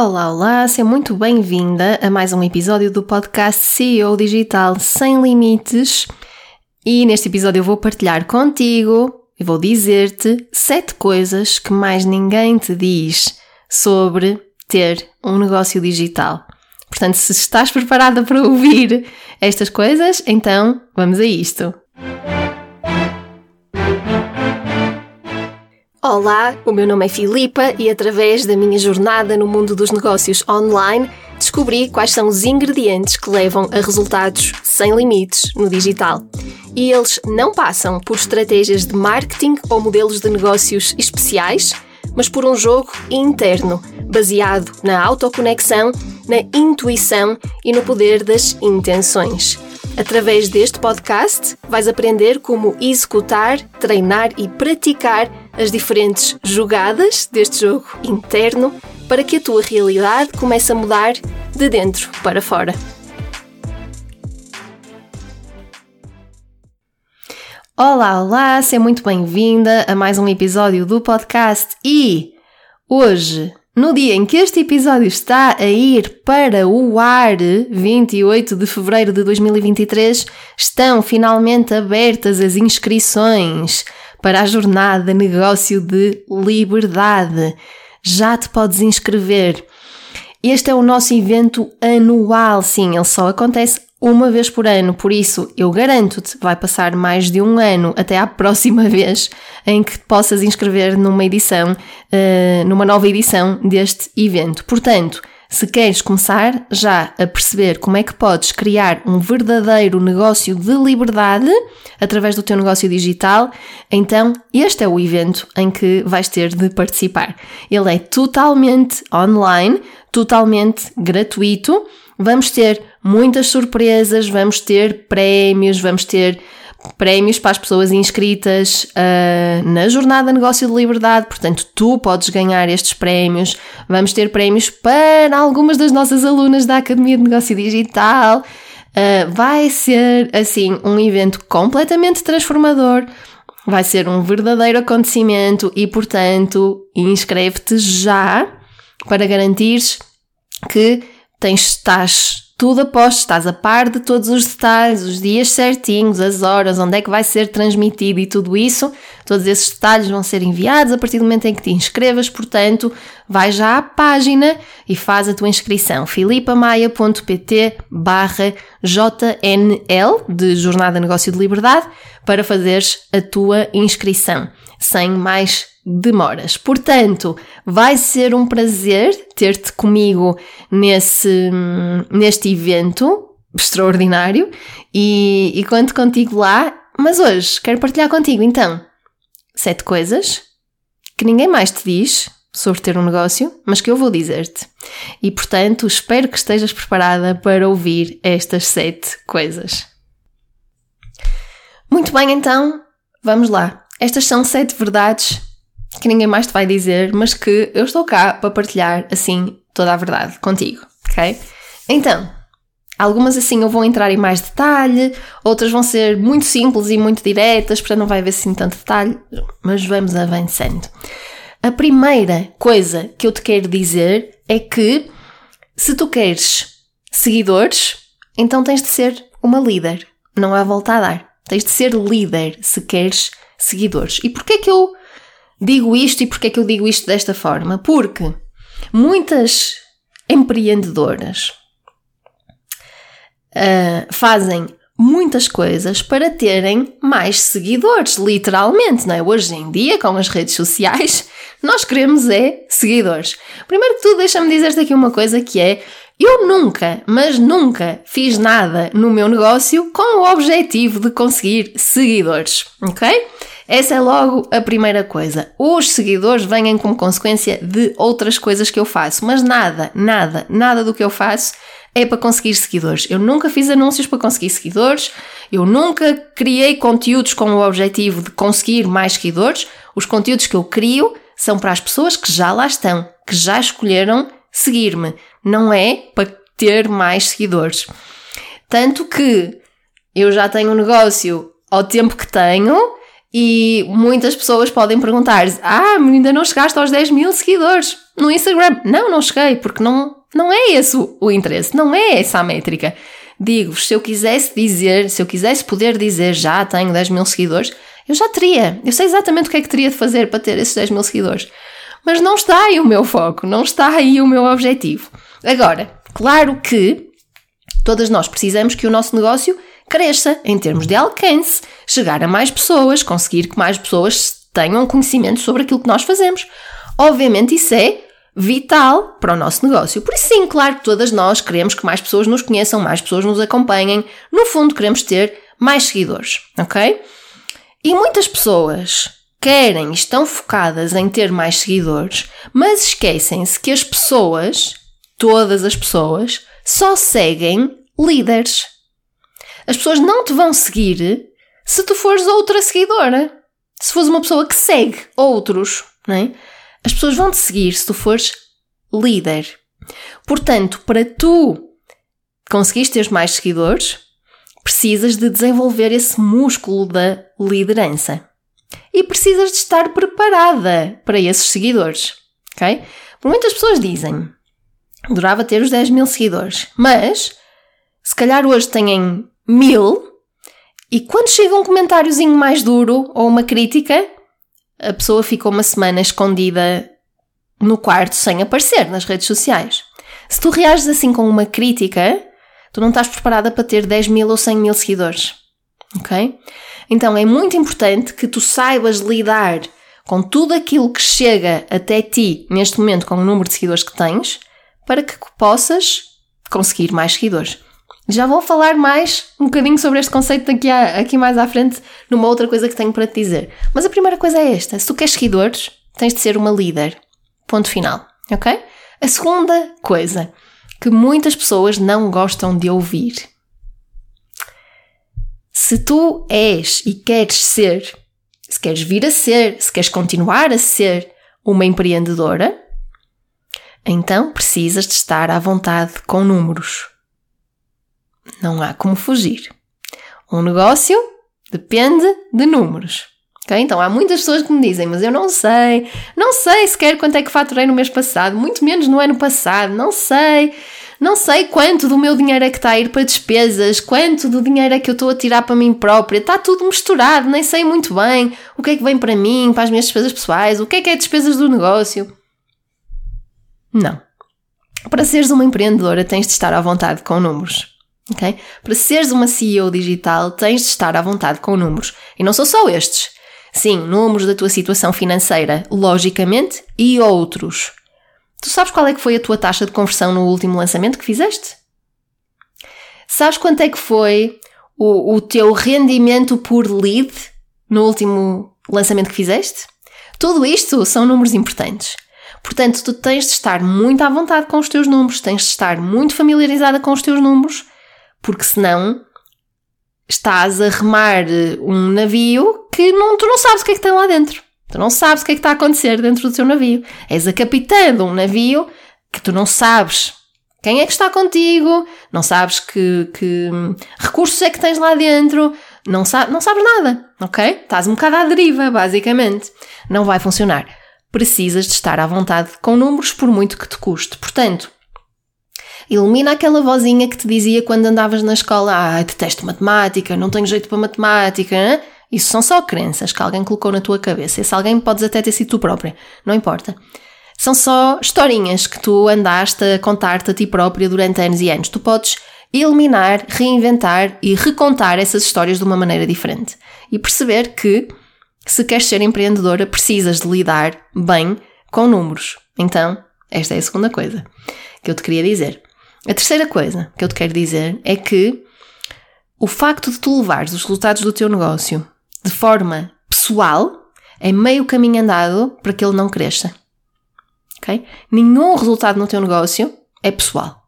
Olá, olá, seja muito bem-vinda a mais um episódio do podcast CEO Digital Sem Limites. E neste episódio eu vou partilhar contigo e vou dizer-te sete coisas que mais ninguém te diz sobre ter um negócio digital. Portanto, se estás preparada para ouvir estas coisas, então vamos a isto. Olá, o meu nome é Filipa e através da minha jornada no mundo dos negócios online descobri quais são os ingredientes que levam a resultados sem limites no digital. E eles não passam por estratégias de marketing ou modelos de negócios especiais, mas por um jogo interno, baseado na autoconexão, na intuição e no poder das intenções. Através deste podcast, vais aprender como executar, treinar e praticar as diferentes jogadas deste jogo interno para que a tua realidade comece a mudar de dentro para fora. Olá, olá, seja muito bem-vinda a mais um episódio do podcast e hoje no dia em que este episódio está a ir para o ar, 28 de fevereiro de 2023, estão finalmente abertas as inscrições para a jornada Negócio de Liberdade. Já te podes inscrever. Este é o nosso evento anual, sim, ele só acontece uma vez por ano, por isso eu garanto-te, vai passar mais de um ano até à próxima vez em que possas inscrever numa edição, uh, numa nova edição deste evento. Portanto, se queres começar já a perceber como é que podes criar um verdadeiro negócio de liberdade através do teu negócio digital, então este é o evento em que vais ter de participar. Ele é totalmente online, totalmente gratuito. Vamos ter muitas surpresas, vamos ter prémios, vamos ter prémios para as pessoas inscritas uh, na Jornada Negócio de Liberdade, portanto, tu podes ganhar estes prémios. Vamos ter prémios para algumas das nossas alunas da Academia de Negócio Digital. Uh, vai ser, assim, um evento completamente transformador. Vai ser um verdadeiro acontecimento e, portanto, inscreve-te já para garantires que tens, estás tudo aposto, estás a par de todos os detalhes, os dias certinhos, as horas, onde é que vai ser transmitido e tudo isso. Todos esses detalhes vão ser enviados a partir do momento em que te inscrevas, portanto, vai já à página e faz a tua inscrição. filipamaia.pt barra JNL de Jornada Negócio de Liberdade para fazeres a tua inscrição. Sem mais demoras. Portanto, vai ser um prazer ter-te comigo nesse, neste evento extraordinário e, e conto contigo lá. Mas hoje quero partilhar contigo então sete coisas que ninguém mais te diz sobre ter um negócio, mas que eu vou dizer-te. E portanto, espero que estejas preparada para ouvir estas sete coisas. Muito bem, então, vamos lá. Estas são sete verdades que ninguém mais te vai dizer, mas que eu estou cá para partilhar assim toda a verdade contigo, ok? Então, algumas assim eu vou entrar em mais detalhe, outras vão ser muito simples e muito diretas, para não vai haver assim tanto detalhe, mas vamos avançando. A primeira coisa que eu te quero dizer é que se tu queres seguidores, então tens de ser uma líder, não há volta a dar. Tens de ser líder se queres seguidores. E porquê que eu Digo isto e porquê é que eu digo isto desta forma? Porque muitas empreendedoras uh, fazem muitas coisas para terem mais seguidores, literalmente, não é? Hoje em dia, com as redes sociais, nós queremos é seguidores. Primeiro que tudo, deixa-me dizer-te aqui uma coisa que é eu nunca, mas nunca fiz nada no meu negócio com o objetivo de conseguir seguidores, ok? Essa é logo a primeira coisa. Os seguidores vêm como consequência de outras coisas que eu faço, mas nada, nada, nada do que eu faço é para conseguir seguidores. Eu nunca fiz anúncios para conseguir seguidores, eu nunca criei conteúdos com o objetivo de conseguir mais seguidores. Os conteúdos que eu crio são para as pessoas que já lá estão, que já escolheram seguir-me, não é para ter mais seguidores. Tanto que eu já tenho um negócio ao tempo que tenho E muitas pessoas podem perguntar: Ah, ainda não chegaste aos 10 mil seguidores no Instagram. Não, não cheguei, porque não, não é esse o, o interesse, não é essa a métrica. Digo-vos, se eu quisesse dizer, se eu quisesse poder dizer já tenho 10 mil seguidores, eu já teria. Eu sei exatamente o que é que teria de fazer para ter esses 10 mil seguidores. Mas não está aí o meu foco, não está aí o meu objetivo. Agora, claro que todas nós precisamos que o nosso negócio cresça em termos de alcance, chegar a mais pessoas, conseguir que mais pessoas tenham conhecimento sobre aquilo que nós fazemos. Obviamente, isso é vital para o nosso negócio. Por isso, sim, claro que todas nós queremos que mais pessoas nos conheçam, mais pessoas nos acompanhem. No fundo, queremos ter mais seguidores, ok? E muitas pessoas querem, estão focadas em ter mais seguidores, mas esquecem-se que as pessoas, todas as pessoas, só seguem líderes. As pessoas não te vão seguir se tu fores outra seguidora. Se fores uma pessoa que segue outros, não é? As pessoas vão te seguir se tu fores líder. Portanto, para tu conseguires ter mais seguidores, precisas de desenvolver esse músculo da liderança. E precisas de estar preparada para esses seguidores, ok? Por muitas pessoas dizem, adorava ter os 10 mil seguidores, mas se calhar hoje têm mil e quando chega um comentáriozinho mais duro ou uma crítica, a pessoa ficou uma semana escondida no quarto sem aparecer nas redes sociais. Se tu reages assim com uma crítica, tu não estás preparada para ter 10 mil ou 100 mil seguidores. Ok? Então é muito importante que tu saibas lidar com tudo aquilo que chega até ti neste momento com o número de seguidores que tens para que possas conseguir mais seguidores. Já vou falar mais um bocadinho sobre este conceito daqui aqui mais à frente numa outra coisa que tenho para te dizer. Mas a primeira coisa é esta: se tu queres seguidores, tens de ser uma líder. Ponto final. Ok? A segunda coisa que muitas pessoas não gostam de ouvir. Se tu és e queres ser, se queres vir a ser, se queres continuar a ser uma empreendedora, então precisas de estar à vontade com números. Não há como fugir. Um negócio depende de números. Okay? Então há muitas pessoas que me dizem, mas eu não sei, não sei sequer quanto é que faturei no mês passado, muito menos no ano passado, não sei, não sei quanto do meu dinheiro é que está a ir para despesas, quanto do dinheiro é que eu estou a tirar para mim própria, está tudo misturado, nem sei muito bem o que é que vem para mim, para as minhas despesas pessoais, o que é que é despesas do negócio. Não. Para seres uma empreendedora tens de estar à vontade com números. Para seres uma CEO digital, tens de estar à vontade com números. E não são só estes. Sim, números da tua situação financeira, logicamente, e outros. Tu sabes qual é que foi a tua taxa de conversão no último lançamento que fizeste? Sabes quanto é que foi o, o teu rendimento por lead no último lançamento que fizeste? Tudo isto são números importantes. Portanto, tu tens de estar muito à vontade com os teus números, tens de estar muito familiarizada com os teus números porque senão estás a remar um navio que não, tu não sabes o que é que tem lá dentro. Tu não sabes o que é que está a acontecer dentro do teu navio. És a capitã de um navio que tu não sabes quem é que está contigo, não sabes que, que recursos é que tens lá dentro, não, sa não sabes nada, ok? Estás um bocado à deriva, basicamente. Não vai funcionar. Precisas de estar à vontade com números por muito que te custe. Portanto, Elimina aquela vozinha que te dizia quando andavas na escola: Ah, detesto matemática, não tenho jeito para matemática. Hein? Isso são só crenças que alguém colocou na tua cabeça. Esse alguém podes até ter sido tu própria, não importa. São só historinhas que tu andaste a contar-te a ti própria durante anos e anos. Tu podes eliminar, reinventar e recontar essas histórias de uma maneira diferente. E perceber que, se queres ser empreendedora, precisas de lidar bem com números. Então, esta é a segunda coisa que eu te queria dizer. A terceira coisa que eu te quero dizer é que o facto de tu levares os resultados do teu negócio de forma pessoal é meio caminho andado para que ele não cresça. Ok? Nenhum resultado no teu negócio é pessoal.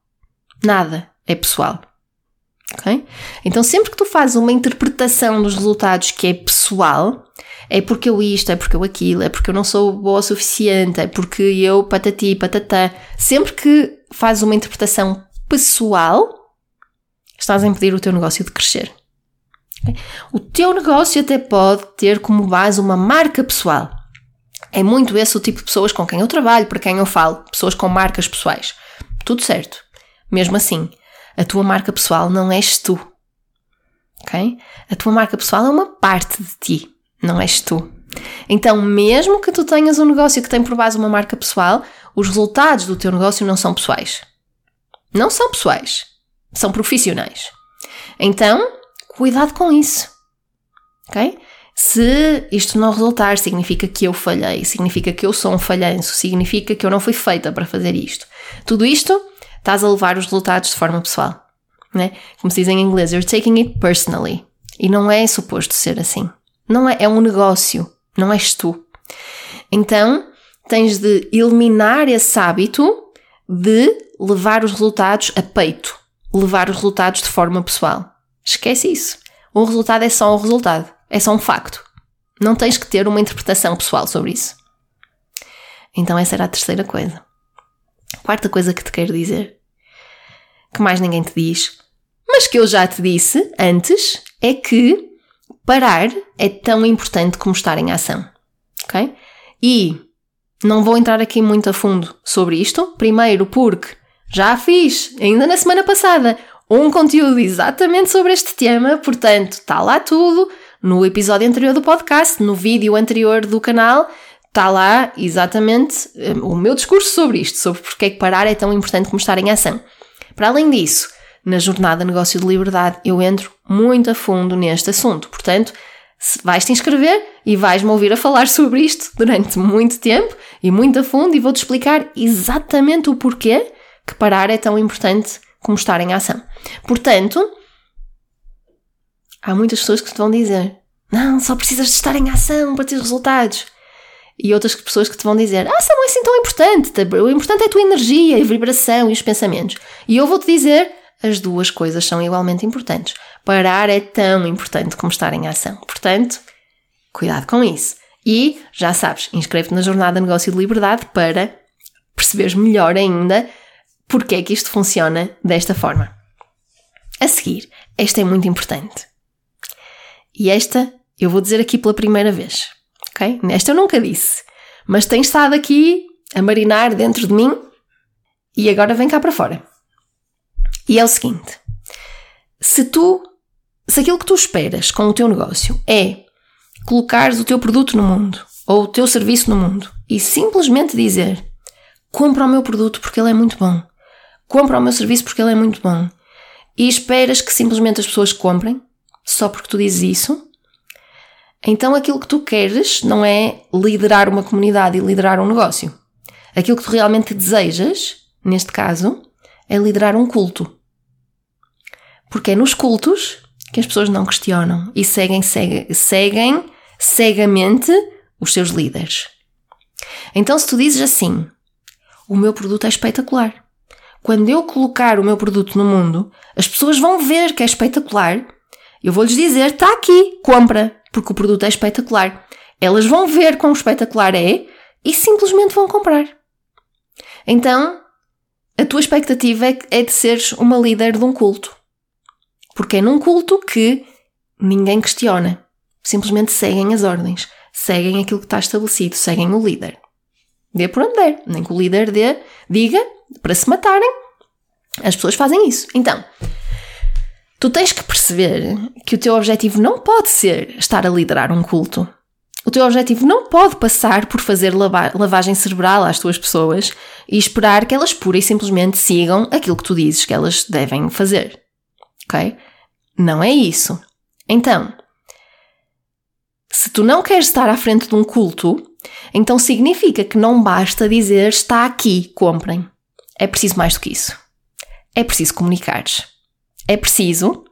Nada é pessoal. Ok? Então, sempre que tu fazes uma interpretação dos resultados que é pessoal, é porque eu isto, é porque eu aquilo, é porque eu não sou boa o suficiente, é porque eu patati, patatá. Sempre que fazes uma interpretação pessoal, estás a impedir o teu negócio de crescer. O teu negócio até pode ter como base uma marca pessoal. É muito esse o tipo de pessoas com quem eu trabalho, para quem eu falo, pessoas com marcas pessoais. Tudo certo. Mesmo assim, a tua marca pessoal não és tu. Ok? A tua marca pessoal é uma parte de ti, não és tu. Então, mesmo que tu tenhas um negócio que tem por base uma marca pessoal, os resultados do teu negócio não são pessoais. Não são pessoais, são profissionais. Então, cuidado com isso. Ok? Se isto não resultar, significa que eu falhei, significa que eu sou um falhanço, significa que eu não fui feita para fazer isto. Tudo isto estás a levar os resultados de forma pessoal. Né? Como se diz em inglês, you're taking it personally. E não é suposto ser assim. Não é, é um negócio, não és tu. Então, tens de eliminar esse hábito de levar os resultados a peito, levar os resultados de forma pessoal. Esquece isso. O resultado é só um resultado, é só um facto. Não tens que ter uma interpretação pessoal sobre isso. Então, essa era a terceira coisa. Quarta coisa que te quero dizer, que mais ninguém te diz, mas que eu já te disse antes, é que parar é tão importante como estar em ação. Ok? E não vou entrar aqui muito a fundo sobre isto. Primeiro, porque já fiz, ainda na semana passada, um conteúdo exatamente sobre este tema, portanto, está lá tudo. No episódio anterior do podcast, no vídeo anterior do canal, está lá exatamente um, o meu discurso sobre isto, sobre porque é que parar é tão importante como estar em ação. Para além disso, na jornada Negócio de Liberdade, eu entro muito a fundo neste assunto. Portanto, vais-te inscrever e vais-me ouvir a falar sobre isto durante muito tempo e muito a fundo e vou-te explicar exatamente o porquê que parar é tão importante como estar em ação. Portanto, há muitas pessoas que te vão dizer: não, só precisas de estar em ação para ter resultados. E outras pessoas que te vão dizer: Ah, isso não é assim tão importante. O importante é a tua energia, a vibração e os pensamentos. E eu vou-te dizer: as duas coisas são igualmente importantes. Parar é tão importante como estar em ação. Portanto, cuidado com isso. E, já sabes, inscreve-te na Jornada Negócio de Liberdade para perceberes melhor ainda porque é que isto funciona desta forma. A seguir, esta é muito importante. E esta eu vou dizer aqui pela primeira vez. Ok? Esta eu nunca disse. Mas tem estado aqui a marinar dentro de mim e agora vem cá para fora. E é o seguinte: se tu, se aquilo que tu esperas com o teu negócio é colocares o teu produto no mundo ou o teu serviço no mundo e simplesmente dizer compra o meu produto porque ele é muito bom, compra o meu serviço porque ele é muito bom e esperas que simplesmente as pessoas comprem só porque tu dizes isso, então aquilo que tu queres não é liderar uma comunidade e liderar um negócio. Aquilo que tu realmente desejas, neste caso, é liderar um culto. Porque é nos cultos que as pessoas não questionam e seguem, seguem, seguem cegamente os seus líderes. Então, se tu dizes assim, o meu produto é espetacular. Quando eu colocar o meu produto no mundo, as pessoas vão ver que é espetacular. Eu vou-lhes dizer, está aqui, compra, porque o produto é espetacular. Elas vão ver quão espetacular é e simplesmente vão comprar. Então, a tua expectativa é, é de seres uma líder de um culto. Porque é num culto que ninguém questiona. Simplesmente seguem as ordens. Seguem aquilo que está estabelecido. Seguem o líder. Dê por onde der. Nem que o líder dê, diga para se matarem. As pessoas fazem isso. Então, tu tens que perceber que o teu objetivo não pode ser estar a liderar um culto. O teu objetivo não pode passar por fazer lavagem cerebral às tuas pessoas e esperar que elas pura e simplesmente sigam aquilo que tu dizes que elas devem fazer. Ok? Não é isso. Então, se tu não queres estar à frente de um culto, então significa que não basta dizer está aqui, comprem. É preciso mais do que isso. É preciso comunicares. É preciso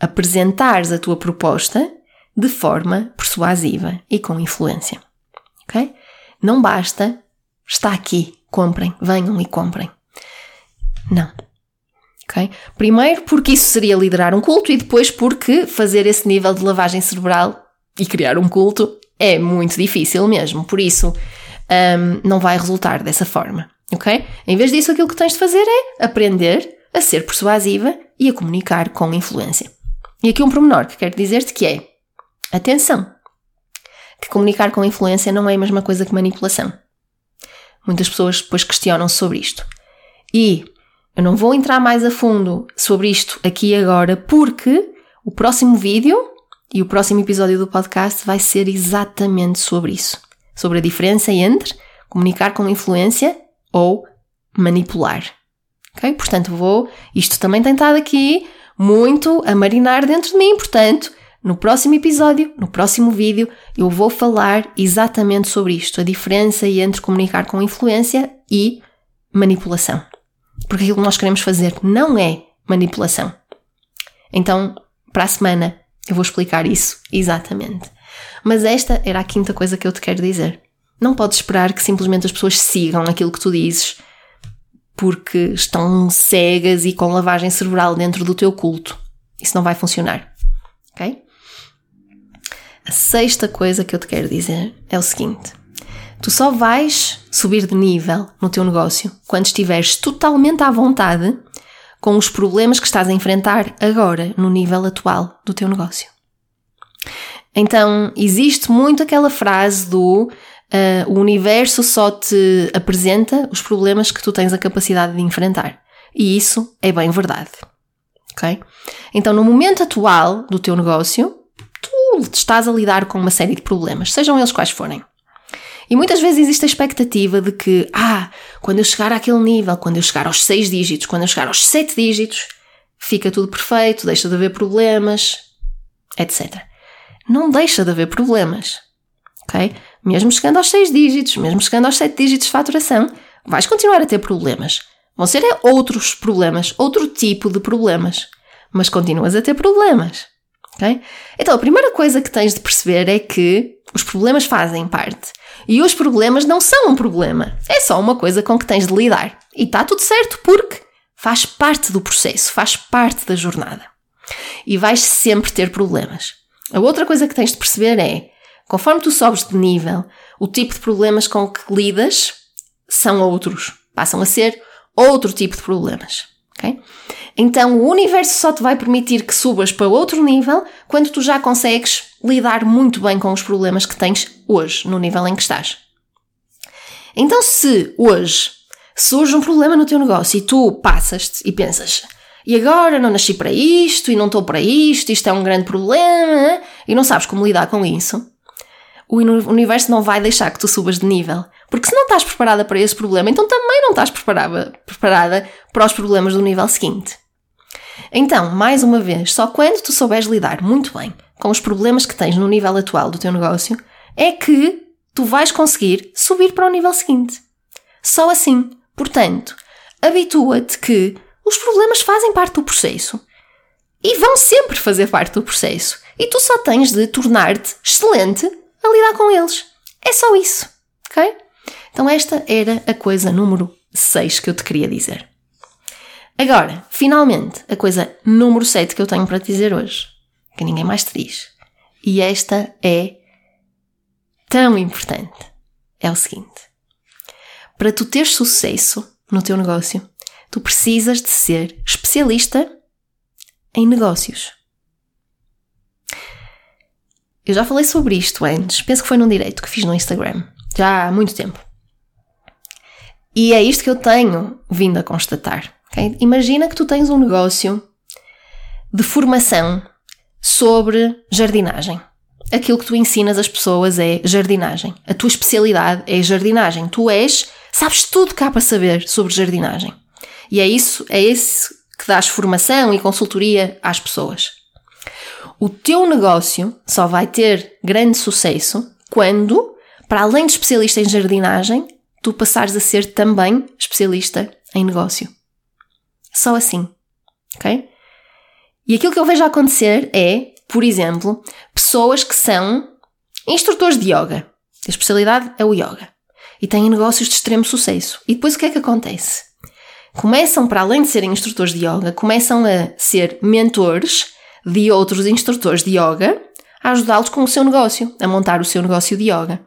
apresentares a tua proposta de forma persuasiva e com influência. Ok? Não basta, está aqui, comprem, venham e comprem. Não. Ok? Primeiro porque isso seria liderar um culto e depois porque fazer esse nível de lavagem cerebral e criar um culto é muito difícil mesmo. Por isso, um, não vai resultar dessa forma. Ok? Em vez disso, aquilo que tens de fazer é aprender a ser persuasiva e a comunicar com influência. E aqui um pormenor que quero dizer-te que é: atenção, que comunicar com influência não é a mesma coisa que manipulação. Muitas pessoas depois questionam sobre isto. E eu não vou entrar mais a fundo sobre isto aqui agora, porque o próximo vídeo e o próximo episódio do podcast vai ser exatamente sobre isso. Sobre a diferença entre comunicar com influência ou manipular. Ok? Portanto, vou. Isto também tem estado aqui muito a marinar dentro de mim, portanto, no próximo episódio, no próximo vídeo, eu vou falar exatamente sobre isto, a diferença entre comunicar com influência e manipulação. Porque aquilo que nós queremos fazer não é manipulação. Então, para a semana, eu vou explicar isso exatamente. Mas esta era a quinta coisa que eu te quero dizer. Não podes esperar que simplesmente as pessoas sigam aquilo que tu dizes porque estão cegas e com lavagem cerebral dentro do teu culto. Isso não vai funcionar. Ok? A sexta coisa que eu te quero dizer é o seguinte: tu só vais subir de nível no teu negócio quando estiveres totalmente à vontade com os problemas que estás a enfrentar agora no nível atual do teu negócio. Então, existe muito aquela frase do uh, o universo só te apresenta os problemas que tu tens a capacidade de enfrentar. E isso é bem verdade. Ok? Então, no momento atual do teu negócio, tu estás a lidar com uma série de problemas, sejam eles quais forem. E muitas vezes existe a expectativa de que, ah, quando eu chegar àquele nível, quando eu chegar aos seis dígitos, quando eu chegar aos sete dígitos, fica tudo perfeito, deixa de haver problemas, etc. Não deixa de haver problemas. Ok? Mesmo chegando aos 6 dígitos, mesmo chegando aos 7 dígitos de faturação, vais continuar a ter problemas. Vão ser outros problemas, outro tipo de problemas. Mas continuas a ter problemas. ok? Então, a primeira coisa que tens de perceber é que os problemas fazem parte. E os problemas não são um problema. É só uma coisa com que tens de lidar. E está tudo certo porque faz parte do processo, faz parte da jornada. E vais sempre ter problemas. A outra coisa que tens de perceber é Conforme tu sobes de nível, o tipo de problemas com que lidas são outros. Passam a ser outro tipo de problemas. Okay? Então o universo só te vai permitir que subas para outro nível quando tu já consegues lidar muito bem com os problemas que tens hoje, no nível em que estás. Então, se hoje surge um problema no teu negócio e tu passas-te e pensas, e agora não nasci para isto, e não estou para isto, isto é um grande problema, e não sabes como lidar com isso, o universo não vai deixar que tu subas de nível. Porque se não estás preparada para esse problema, então também não estás preparada, preparada para os problemas do nível seguinte. Então, mais uma vez, só quando tu souberes lidar muito bem com os problemas que tens no nível atual do teu negócio, é que tu vais conseguir subir para o nível seguinte. Só assim. Portanto, habitua-te que os problemas fazem parte do processo e vão sempre fazer parte do processo. E tu só tens de tornar-te excelente a lidar com eles. É só isso, ok? Então esta era a coisa número 6 que eu te queria dizer. Agora, finalmente, a coisa número 7 que eu tenho para te dizer hoje, que ninguém mais te diz. E esta é tão importante. É o seguinte: para tu teres sucesso no teu negócio, tu precisas de ser especialista em negócios. Eu já falei sobre isto antes, penso que foi num direito que fiz no Instagram, já há muito tempo. E é isto que eu tenho vindo a constatar. Okay? Imagina que tu tens um negócio de formação sobre jardinagem. Aquilo que tu ensinas as pessoas é jardinagem. A tua especialidade é jardinagem. Tu és, sabes tudo que há para saber sobre jardinagem. E é isso, é esse que dás formação e consultoria às pessoas. O teu negócio só vai ter grande sucesso quando, para além de especialista em jardinagem, tu passares a ser também especialista em negócio. Só assim. Ok? E aquilo que eu vejo acontecer é, por exemplo, pessoas que são instrutores de yoga. A especialidade é o yoga. E têm negócios de extremo sucesso. E depois o que é que acontece? Começam, para além de serem instrutores de yoga, começam a ser mentores de outros instrutores de yoga a ajudá-los com o seu negócio, a montar o seu negócio de yoga.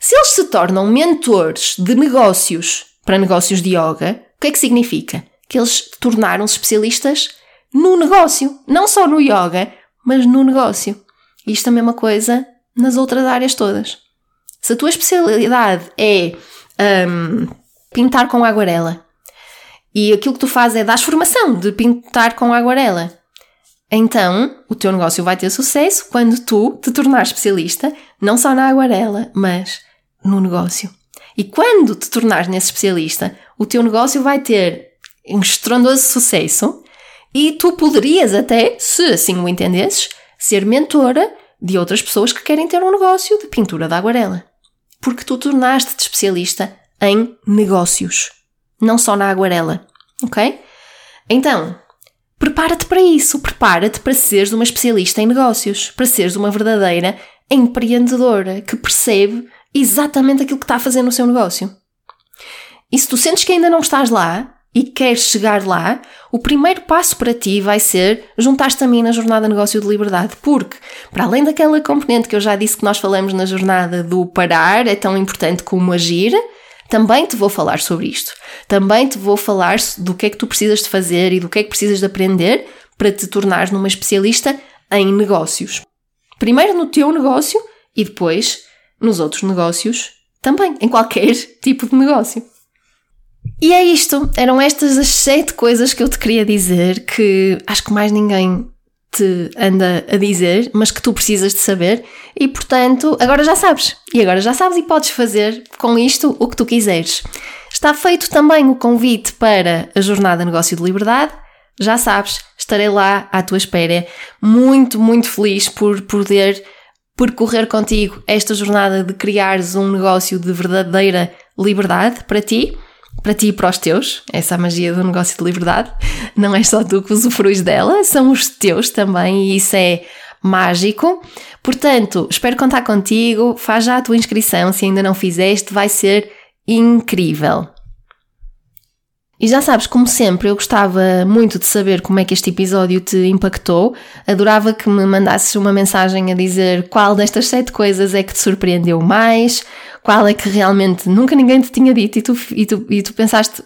Se eles se tornam mentores de negócios para negócios de yoga, o que é que significa? Que eles tornaram-se especialistas no negócio. Não só no yoga, mas no negócio. Isto é a mesma coisa nas outras áreas todas. Se a tua especialidade é um, pintar com aguarela e aquilo que tu fazes é dar formação de pintar com aguarela, então o teu negócio vai ter sucesso quando tu te tornares especialista não só na aguarela, mas no negócio. E quando te tornares nesse especialista, o teu negócio vai ter um estrondoso sucesso e tu poderias até, se assim o entendesses, ser mentora de outras pessoas que querem ter um negócio de pintura de aguarela. Porque tu tornaste-te especialista em negócios, não só na aguarela, ok? Então, prepara-te para isso, prepara-te para seres uma especialista em negócios, para seres uma verdadeira empreendedora que percebe exatamente aquilo que está a fazer no seu negócio. E se tu sentes que ainda não estás lá e queres chegar lá, o primeiro passo para ti vai ser juntar-te a mim na jornada Negócio de Liberdade, porque, para além daquela componente que eu já disse que nós falamos na jornada do parar, é tão importante como agir, também te vou falar sobre isto. Também te vou falar do que é que tu precisas de fazer e do que é que precisas de aprender para te tornares numa especialista em negócios. Primeiro no teu negócio e depois nos outros negócios também, em qualquer tipo de negócio. E é isto, eram estas as sete coisas que eu te queria dizer que acho que mais ninguém te anda a dizer, mas que tu precisas de saber e portanto agora já sabes. E agora já sabes e podes fazer com isto o que tu quiseres. Está feito também o convite para a Jornada Negócio de Liberdade. Já sabes, estarei lá à tua espera. Muito, muito feliz por poder percorrer contigo esta jornada de criares um negócio de verdadeira liberdade para ti para ti e para os teus, essa é magia do negócio de liberdade. Não é só tu que usufruis dela, são os teus também e isso é mágico. Portanto, espero contar contigo, faz já a tua inscrição se ainda não fizeste, vai ser incrível. E já sabes, como sempre, eu gostava muito de saber como é que este episódio te impactou. Adorava que me mandasses uma mensagem a dizer qual destas sete coisas é que te surpreendeu mais, qual é que realmente nunca ninguém te tinha dito e tu, e tu, e tu pensaste,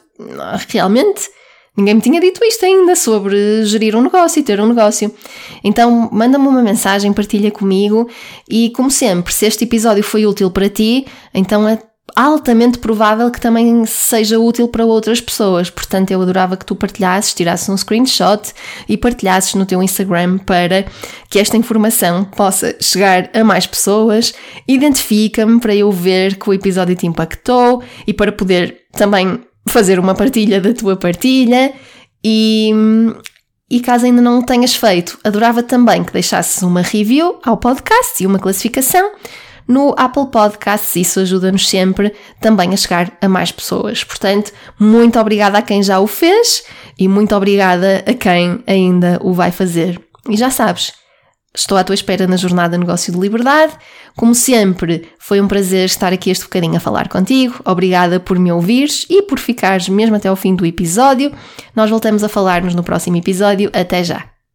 realmente? Ninguém me tinha dito isto ainda sobre gerir um negócio e ter um negócio. Então, manda-me uma mensagem, partilha comigo e, como sempre, se este episódio foi útil para ti, então altamente provável que também seja útil para outras pessoas. Portanto, eu adorava que tu partilhasses, tirasses um screenshot e partilhasses no teu Instagram para que esta informação possa chegar a mais pessoas. Identifica-me para eu ver que o episódio te impactou e para poder também fazer uma partilha da tua partilha. E, e caso ainda não o tenhas feito, adorava também que deixasses uma review ao podcast e uma classificação no Apple Podcasts. Isso ajuda-nos sempre também a chegar a mais pessoas. Portanto, muito obrigada a quem já o fez e muito obrigada a quem ainda o vai fazer. E já sabes, estou à tua espera na jornada Negócio de Liberdade. Como sempre, foi um prazer estar aqui este bocadinho a falar contigo. Obrigada por me ouvires e por ficares mesmo até ao fim do episódio. Nós voltamos a falar-nos no próximo episódio. Até já!